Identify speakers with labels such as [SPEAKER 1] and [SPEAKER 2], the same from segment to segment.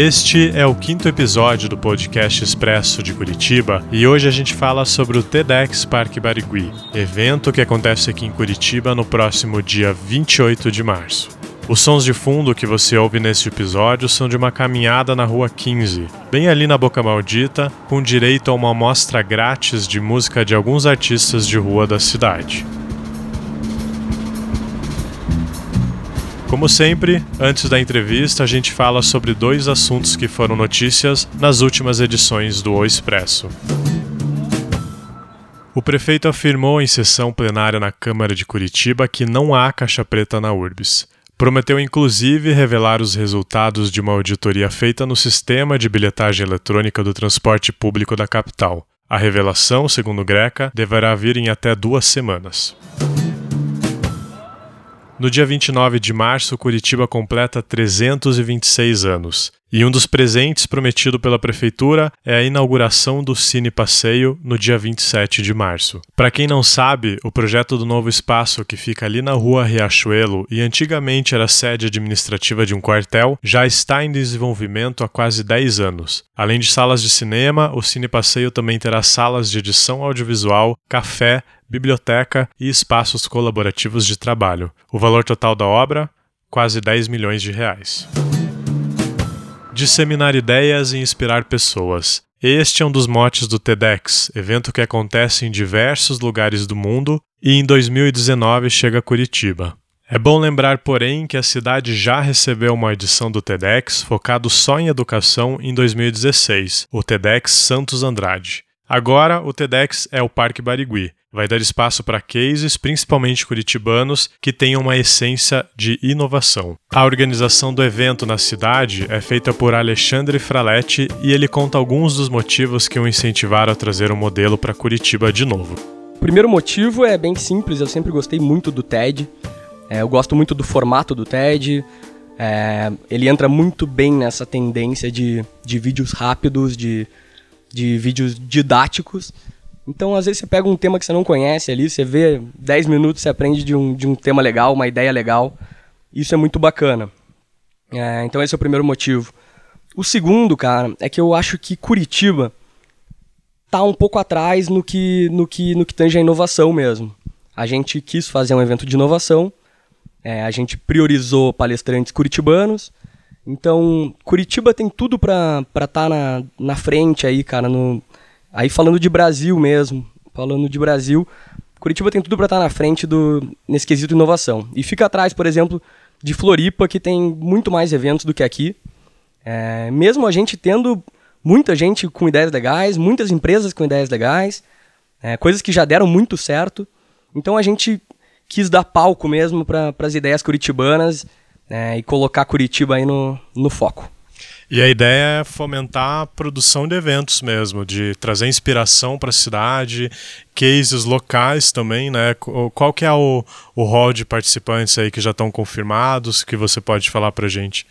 [SPEAKER 1] Este é o quinto episódio do podcast Expresso de Curitiba e hoje a gente fala sobre o TEDx Parque Barigui, evento que acontece aqui em Curitiba no próximo dia 28 de março. Os sons de fundo que você ouve neste episódio são de uma caminhada na Rua 15, bem ali na Boca Maldita, com direito a uma amostra grátis de música de alguns artistas de rua da cidade. Como sempre, antes da entrevista, a gente fala sobre dois assuntos que foram notícias nas últimas edições do O Expresso. O prefeito afirmou em sessão plenária na Câmara de Curitiba que não há caixa preta na URBS. Prometeu inclusive revelar os resultados de uma auditoria feita no sistema de bilhetagem eletrônica do transporte público da capital. A revelação, segundo Greca, deverá vir em até duas semanas. No dia 29 de março, Curitiba completa 326 anos. E um dos presentes prometido pela prefeitura é a inauguração do Cine Passeio no dia 27 de março. Para quem não sabe, o projeto do novo espaço que fica ali na rua Riachuelo e antigamente era sede administrativa de um quartel, já está em desenvolvimento há quase 10 anos. Além de salas de cinema, o Cine Passeio também terá salas de edição audiovisual, café, biblioteca e espaços colaborativos de trabalho. O valor total da obra, quase 10 milhões de reais disseminar ideias e inspirar pessoas. Este é um dos motes do TEDx, evento que acontece em diversos lugares do mundo e em 2019 chega a Curitiba. É bom lembrar, porém, que a cidade já recebeu uma edição do TEDx focado só em educação em 2016, o TEDx Santos Andrade. Agora, o TEDx é o Parque Barigui, vai dar espaço para cases, principalmente curitibanos, que tenham uma essência de inovação. A organização do evento na cidade é feita por Alexandre Fraletti e ele conta alguns dos motivos que o incentivaram a trazer o um modelo para Curitiba de novo.
[SPEAKER 2] O primeiro motivo é bem simples, eu sempre gostei muito do TED, é, eu gosto muito do formato do TED, é, ele entra muito bem nessa tendência de, de vídeos rápidos, de, de vídeos didáticos, então, às vezes, você pega um tema que você não conhece ali, você vê 10 minutos, você aprende de um, de um tema legal, uma ideia legal. Isso é muito bacana. É, então, esse é o primeiro motivo. O segundo, cara, é que eu acho que Curitiba tá um pouco atrás no que, no que, no que tange a inovação mesmo. A gente quis fazer um evento de inovação, é, a gente priorizou palestrantes curitibanos. Então, Curitiba tem tudo para estar tá na, na frente aí, cara, no, Aí falando de Brasil mesmo, falando de Brasil, Curitiba tem tudo para estar na frente do nesse quesito inovação. E fica atrás, por exemplo, de Floripa, que tem muito mais eventos do que aqui. É, mesmo a gente tendo muita gente com ideias legais, muitas empresas com ideias legais, é, coisas que já deram muito certo. Então a gente quis dar palco mesmo para as ideias curitibanas é, e colocar Curitiba aí no, no foco.
[SPEAKER 1] E a ideia é fomentar a produção de eventos mesmo, de trazer inspiração para a cidade, cases locais também, né? Qual que é o, o hall de participantes aí que já estão confirmados, que você pode falar para gente?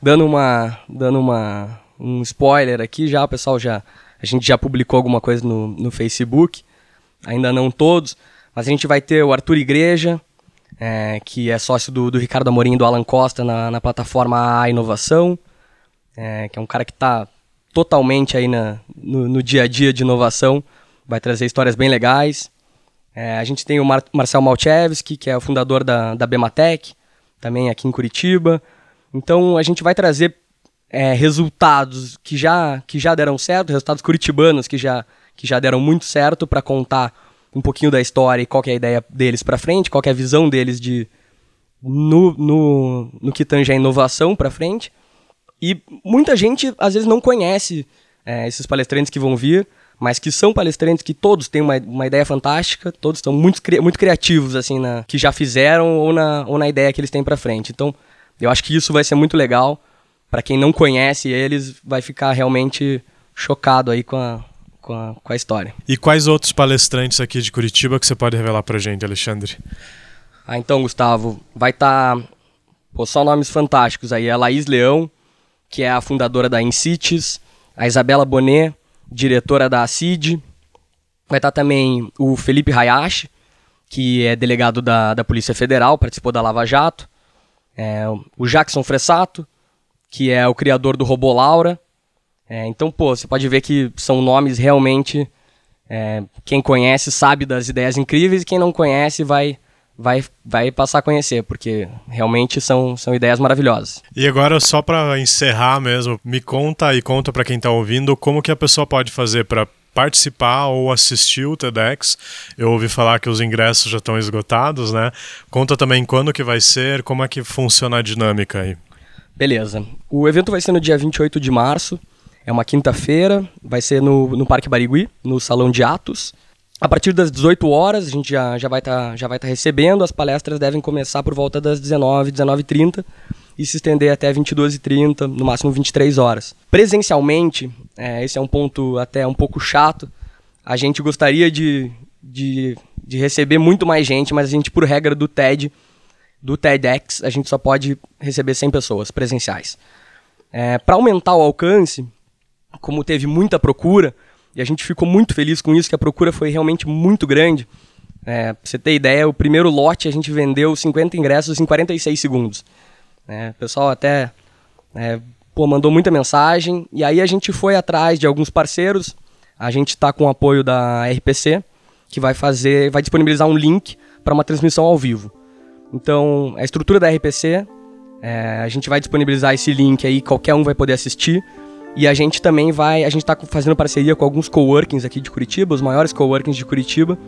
[SPEAKER 2] Dando uma, dando uma, um spoiler aqui já, pessoal já, a gente já publicou alguma coisa no, no Facebook, ainda não todos, mas a gente vai ter o Arthur Igreja, é, que é sócio do, do Ricardo Amorim e do Alan Costa na, na plataforma A Inovação é, que é um cara que está totalmente aí na, no, no, dia a dia de inovação, vai trazer histórias bem legais. É, a gente tem o Mar Marcel Malchevski, que é o fundador da, da Bematec, também aqui em Curitiba. Então a gente vai trazer é, resultados que já, que já deram certo, resultados curitibanos que já, que já deram muito certo para contar um pouquinho da história e qual é a ideia deles para frente, qual é a visão deles de no, no, no que tange a inovação para frente. E muita gente, às vezes, não conhece é, esses palestrantes que vão vir, mas que são palestrantes que todos têm uma, uma ideia fantástica, todos estão muito, muito criativos, assim, na, que já fizeram ou na, ou na ideia que eles têm para frente. Então, eu acho que isso vai ser muito legal. Para quem não conhece eles, vai ficar realmente chocado aí com a, com a, com a história.
[SPEAKER 1] E quais outros palestrantes aqui de Curitiba que você pode revelar pra gente, Alexandre?
[SPEAKER 2] Ah, então, Gustavo, vai estar. Tá, só nomes fantásticos aí. A Laís Leão, que é a fundadora da Incites, a Isabela Bonet, diretora da ACID. Vai estar também o Felipe Hayashi, que é delegado da, da Polícia Federal, participou da Lava Jato. É, o Jackson Fressato, que é o criador do Robô Laura. É, então, pô, você pode ver que são nomes realmente. É, quem conhece sabe das ideias incríveis e quem não conhece vai vai, vai passar a conhecer, porque realmente são, são ideias maravilhosas.
[SPEAKER 1] E agora, só para encerrar mesmo, me conta e conta para quem está ouvindo como que a pessoa pode fazer para participar ou assistir o TEDx. Eu ouvi falar que os ingressos já estão esgotados, né? Conta também quando que vai ser, como é que funciona a dinâmica aí.
[SPEAKER 2] Beleza. O evento vai ser no dia 28 de março, é uma quinta-feira, vai ser no, no Parque Barigui, no Salão de Atos. A partir das 18 horas, a gente já, já vai estar tá, tá recebendo, as palestras devem começar por volta das 19, 19h30 e se estender até 22h30, no máximo 23 horas. Presencialmente, é, esse é um ponto até um pouco chato, a gente gostaria de, de, de receber muito mais gente, mas a gente, por regra do TED, do TEDx, a gente só pode receber 100 pessoas presenciais. É, Para aumentar o alcance, como teve muita procura, e a gente ficou muito feliz com isso, que a procura foi realmente muito grande. É, pra você ter ideia, o primeiro lote a gente vendeu 50 ingressos em 46 segundos. É, o pessoal até é, pô, mandou muita mensagem, e aí a gente foi atrás de alguns parceiros. A gente está com o apoio da RPC, que vai fazer, vai disponibilizar um link para uma transmissão ao vivo. Então, a estrutura da RPC, é, a gente vai disponibilizar esse link aí, qualquer um vai poder assistir. E a gente também vai, a gente está fazendo parceria com alguns coworkings aqui de Curitiba, os maiores coworkings de Curitiba,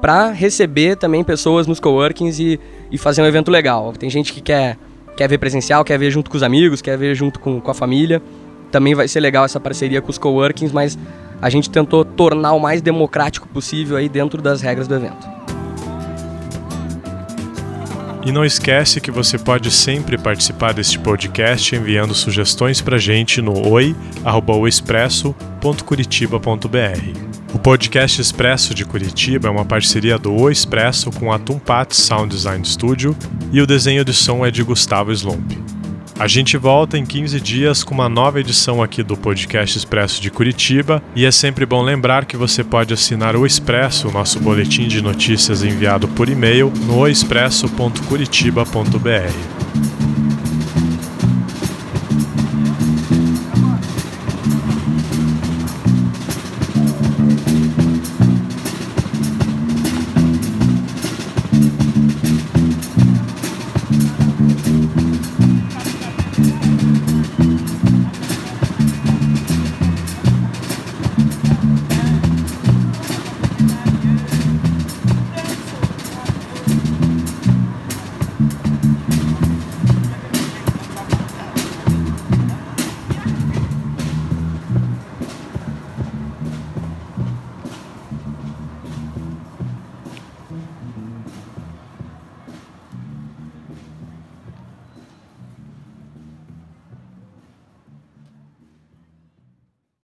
[SPEAKER 2] para receber também pessoas nos coworkings e, e fazer um evento legal. Tem gente que quer, quer ver presencial, quer ver junto com os amigos, quer ver junto com, com a família. Também vai ser legal essa parceria com os coworkings, mas a gente tentou tornar o mais democrático possível aí dentro das regras do evento.
[SPEAKER 1] E não esquece que você pode sempre participar deste podcast enviando sugestões para gente no oi@oexpresso.curitiba.br. O podcast Expresso de Curitiba é uma parceria do O Expresso com a Tumpat Sound Design Studio e o desenho de som é de Gustavo Slomp. A gente volta em 15 dias com uma nova edição aqui do Podcast Expresso de Curitiba e é sempre bom lembrar que você pode assinar o Expresso, nosso boletim de notícias enviado por e-mail, no expresso.curitiba.br.